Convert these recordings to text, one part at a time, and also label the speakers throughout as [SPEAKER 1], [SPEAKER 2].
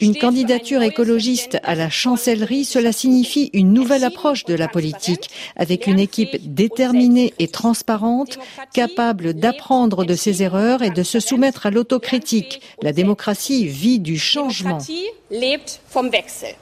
[SPEAKER 1] Une candidature écologiste à la chancellerie, cela signifie une nouvelle approche de la politique, avec une équipe déterminée et transparente, capable d'apprendre de ses erreurs et de se soumettre à l'autocritique. La démocratie vit du changement.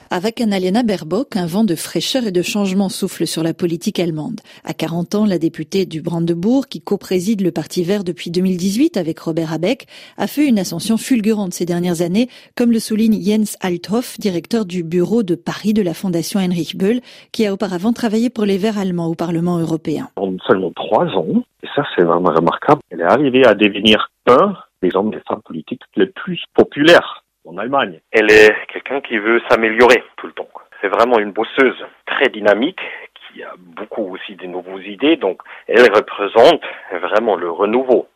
[SPEAKER 2] Avec Annalena Baerbock, un vent de fraîcheur et de changement souffle sur la politique allemande. À 40 ans, la députée du Brandebourg, qui co-préside le Parti vert depuis 2018 avec Robert Habeck, a fait une ascension fulgurante ces dernières années, comme le souligne Jens Althoff, directeur du bureau de Paris de la Fondation Heinrich Böll, qui a auparavant travaillé pour les Verts allemands au Parlement européen.
[SPEAKER 3] En seulement trois ans, et ça c'est vraiment remarquable, elle est arrivée à devenir un des hommes et femmes politiques les plus populaires en Allemagne. Elle est quelqu'un qui veut s'améliorer tout le temps. C'est vraiment une bosseuse très dynamique qui a beaucoup aussi de nouvelles idées, donc elle représente vraiment le renouveau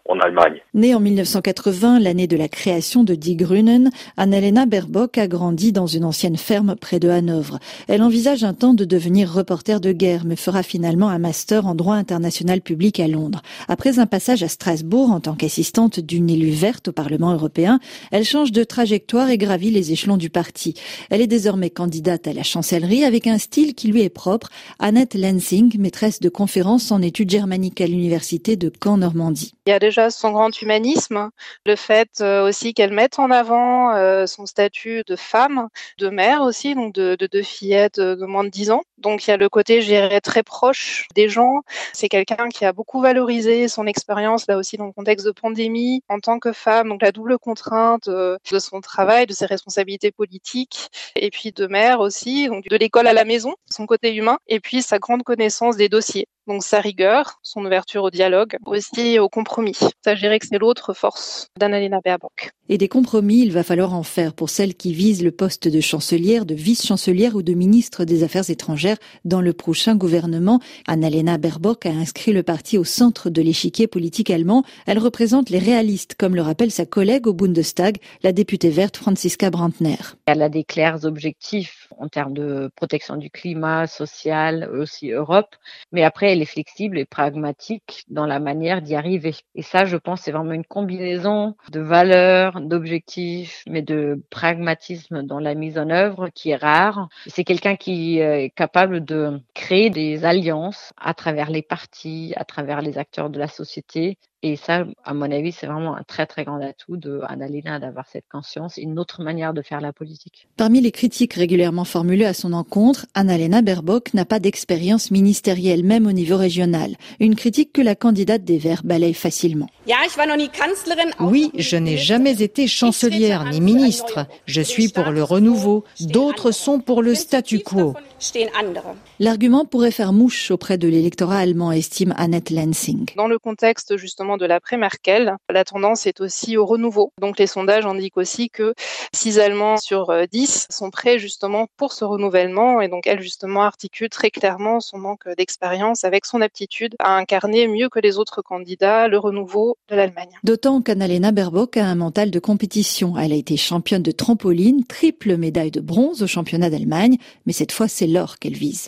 [SPEAKER 2] Née en 1980, l'année de la création de Die Grünen, Annalena Baerbock a grandi dans une ancienne ferme près de Hanovre. Elle envisage un temps de devenir reporter de guerre, mais fera finalement un master en droit international public à Londres. Après un passage à Strasbourg en tant qu'assistante d'une élue verte au Parlement européen, elle change de trajectoire et gravit les échelons du parti. Elle est désormais candidate à la chancellerie avec un style qui lui est propre. Annette Lansing, maîtresse de conférences en études germaniques à l'université de Caen-Normandie.
[SPEAKER 4] Il y a déjà son grand humanisme, le fait euh, aussi qu'elle mette en avant euh, son statut de femme, de mère aussi, donc de, deux fillettes de moins de 10 ans. Donc il y a le côté, je dirais, très proche des gens. C'est quelqu'un qui a beaucoup valorisé son expérience, là aussi dans le contexte de pandémie, en tant que femme, donc la double contrainte euh, de son travail, de ses responsabilités politiques, et puis de mère aussi, donc de l'école à la maison, son côté humain, et puis sa grande connaissance des dossiers. Donc sa rigueur, son ouverture au dialogue, aussi au compromis. Ça, je dirais que c'est l'autre force d'Annalena Baerbock.
[SPEAKER 2] Et des compromis, il va falloir en faire pour celles qui visent le poste de chancelière, de vice-chancelière ou de ministre des Affaires étrangères dans le prochain gouvernement. Annalena Baerbock a inscrit le parti au centre de l'échiquier politique allemand. Elle représente les réalistes, comme le rappelle sa collègue au Bundestag, la députée verte Franziska Brandner.
[SPEAKER 5] Elle a des clairs objectifs en termes de protection du climat, social, aussi Europe. Mais après, elle est flexible et pragmatique dans la manière d'y arriver. Et ça, je pense, c'est vraiment une combinaison de valeurs, d'objectifs, mais de pragmatisme dans la mise en œuvre qui est rare. C'est quelqu'un qui est capable de créer des alliances à travers les partis, à travers les acteurs de la société, et ça, à mon avis, c'est vraiment un très très grand atout de Annalena d'avoir cette conscience, une autre manière de faire la politique.
[SPEAKER 2] Parmi les critiques régulièrement formulées à son encontre, Annalena Baerbock n'a pas d'expérience ministérielle, même au niveau régional. Une critique que la candidate des Verts balaye facilement.
[SPEAKER 1] Oui, je n'ai jamais été chancelière ni ministre. Je suis pour le renouveau. D'autres sont pour le statu quo.
[SPEAKER 2] L'argument pourrait faire mouche auprès de l'électorat allemand, estime Annette Lansing.
[SPEAKER 4] Dans le contexte justement de l'après-Merkel, la tendance est aussi au renouveau. Donc les sondages indiquent aussi que 6 Allemands sur 10 euh, sont prêts justement pour ce renouvellement et donc elle justement articule très clairement son manque d'expérience avec son aptitude à incarner mieux que les autres candidats le renouveau de l'Allemagne.
[SPEAKER 2] D'autant qu'Annalena Baerbock a un mental de compétition. Elle a été championne de trampoline, triple médaille de bronze au championnat d'Allemagne, mais cette fois c'est l'or qu'elle vise.